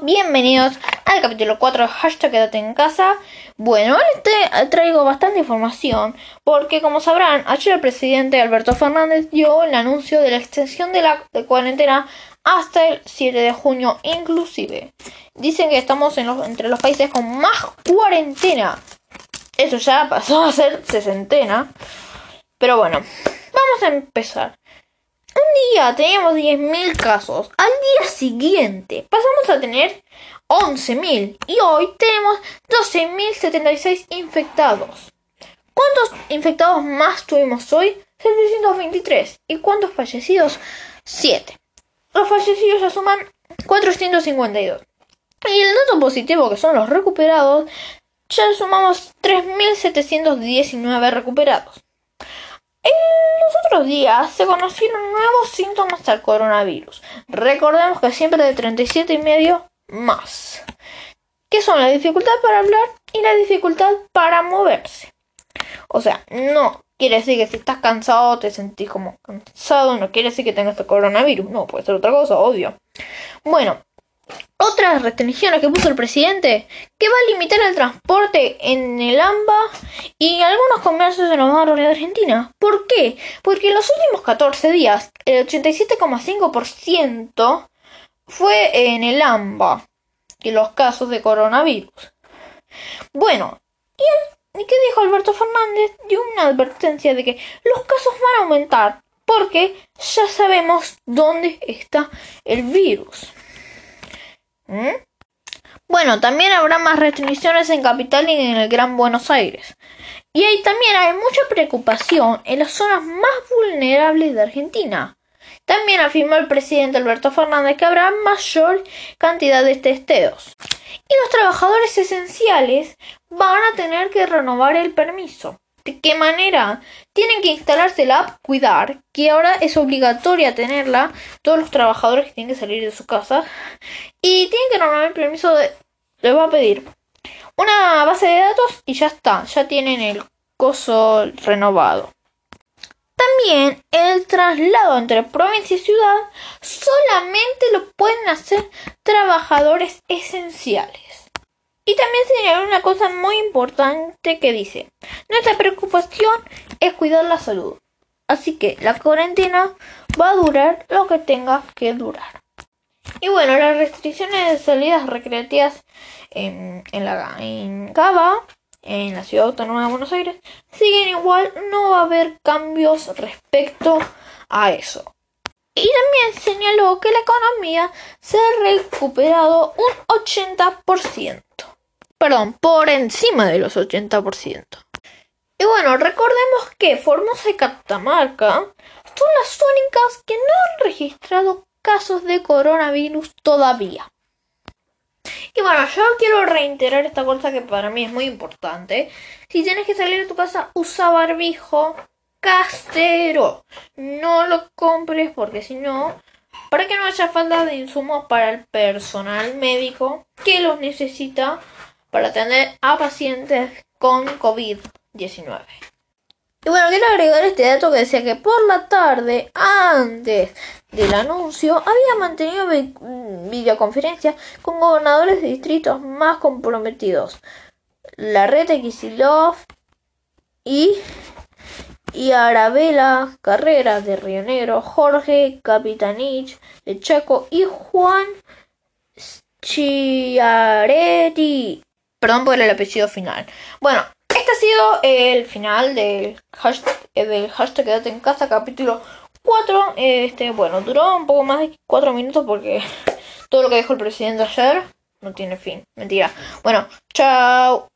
bienvenidos al capítulo 4 de Hashtag Quédate en casa. Bueno, hoy te traigo bastante información porque como sabrán, ayer el presidente Alberto Fernández dio el anuncio de la extensión de la cuarentena hasta el 7 de junio inclusive. Dicen que estamos entre los países con más cuarentena. Eso ya pasó a ser sesentena. Pero bueno, vamos a empezar. Un día teníamos 10.000 casos. Al día siguiente pasamos a tener 11.000. Y hoy tenemos 12.076 infectados. ¿Cuántos infectados más tuvimos hoy? 723. ¿Y cuántos fallecidos? 7. Los fallecidos ya suman 452. Y el dato positivo, que son los recuperados, ya sumamos 3.719 recuperados. Días se conocieron nuevos síntomas del coronavirus. Recordemos que siempre de 37 y medio más. Que son la dificultad para hablar y la dificultad para moverse. O sea, no quiere decir que si estás cansado te sentís como cansado, no quiere decir que tengas el coronavirus. No, puede ser otra cosa, obvio. Bueno, otras restricciones que puso el presidente, que va a limitar el transporte en el AMBA y algunos comercios en los barrios de Argentina. ¿Por qué? Porque en los últimos 14 días, el 87,5% fue en el AMBA y los casos de coronavirus. Bueno, ¿y, ¿y qué dijo Alberto Fernández? Dio una advertencia de que los casos van a aumentar porque ya sabemos dónde está el virus. ¿Mm? Bueno, también habrá más restricciones en Capital y en el Gran Buenos Aires. Y ahí también hay mucha preocupación en las zonas más vulnerables de Argentina. También afirmó el presidente Alberto Fernández que habrá mayor cantidad de testeos. Y los trabajadores esenciales van a tener que renovar el permiso. ¿De qué manera? Tienen que instalarse la app Cuidar, que ahora es obligatoria tenerla, todos los trabajadores que tienen que salir de su casa, y tienen que renovar el permiso de... Les va a pedir una base de datos y ya está, ya tienen el coso renovado. También el traslado entre provincia y ciudad solamente lo pueden hacer trabajadores esenciales. Y también señaló una cosa muy importante que dice, nuestra preocupación es cuidar la salud. Así que la cuarentena va a durar lo que tenga que durar. Y bueno, las restricciones de salidas recreativas en, la, en Cava, en la ciudad autónoma de Buenos Aires, siguen igual, no va a haber cambios respecto a eso. Y también señaló que la economía se ha recuperado un 80% perdón, por encima de los 80%. Y bueno, recordemos que Formosa y Catamarca son las únicas que no han registrado casos de coronavirus todavía. Y bueno, yo quiero reiterar esta cosa que para mí es muy importante. Si tienes que salir de tu casa, usa barbijo casero. No lo compres porque si no, para que no haya falta de insumos para el personal médico que los necesita para atender a pacientes con COVID-19. Y bueno, quiero agregar este dato que decía que por la tarde, antes del anuncio, había mantenido videoconferencias con gobernadores de distritos más comprometidos. La red y, y Arabela Carreras de Río Negro, Jorge Capitanich de Chaco y Juan Chiaretti Perdón por el apellido final. Bueno, este ha sido el final del hashtag, eh, del hashtag en casa, capítulo 4. Este, bueno, duró un poco más de 4 minutos porque todo lo que dijo el presidente ayer no tiene fin. Mentira. Bueno, chao.